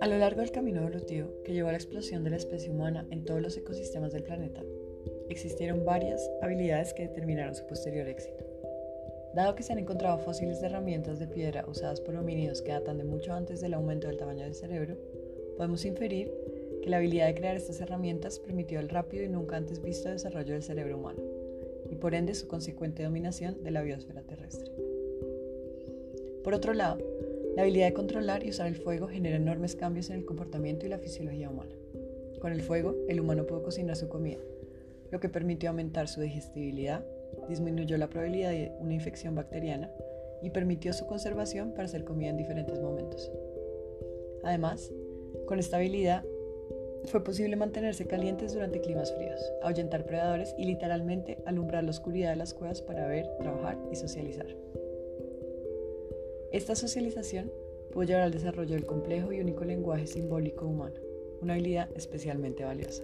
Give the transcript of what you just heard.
A lo largo del camino evolutivo que llevó a la explosión de la especie humana en todos los ecosistemas del planeta, existieron varias habilidades que determinaron su posterior éxito. Dado que se han encontrado fósiles de herramientas de piedra usadas por homínidos que datan de mucho antes del aumento del tamaño del cerebro, podemos inferir que la habilidad de crear estas herramientas permitió el rápido y nunca antes visto desarrollo del cerebro humano, y por ende su consecuente dominación de la biosfera terrestre. Por otro lado, la habilidad de controlar y usar el fuego genera enormes cambios en el comportamiento y la fisiología humana. Con el fuego, el humano pudo cocinar su comida, lo que permitió aumentar su digestibilidad, disminuyó la probabilidad de una infección bacteriana y permitió su conservación para hacer comida en diferentes momentos. Además, con esta habilidad fue posible mantenerse calientes durante climas fríos, ahuyentar predadores y literalmente alumbrar la oscuridad de las cuevas para ver, trabajar y socializar. Esta socialización pudo llevar al desarrollo del complejo y único lenguaje simbólico humano, una habilidad especialmente valiosa.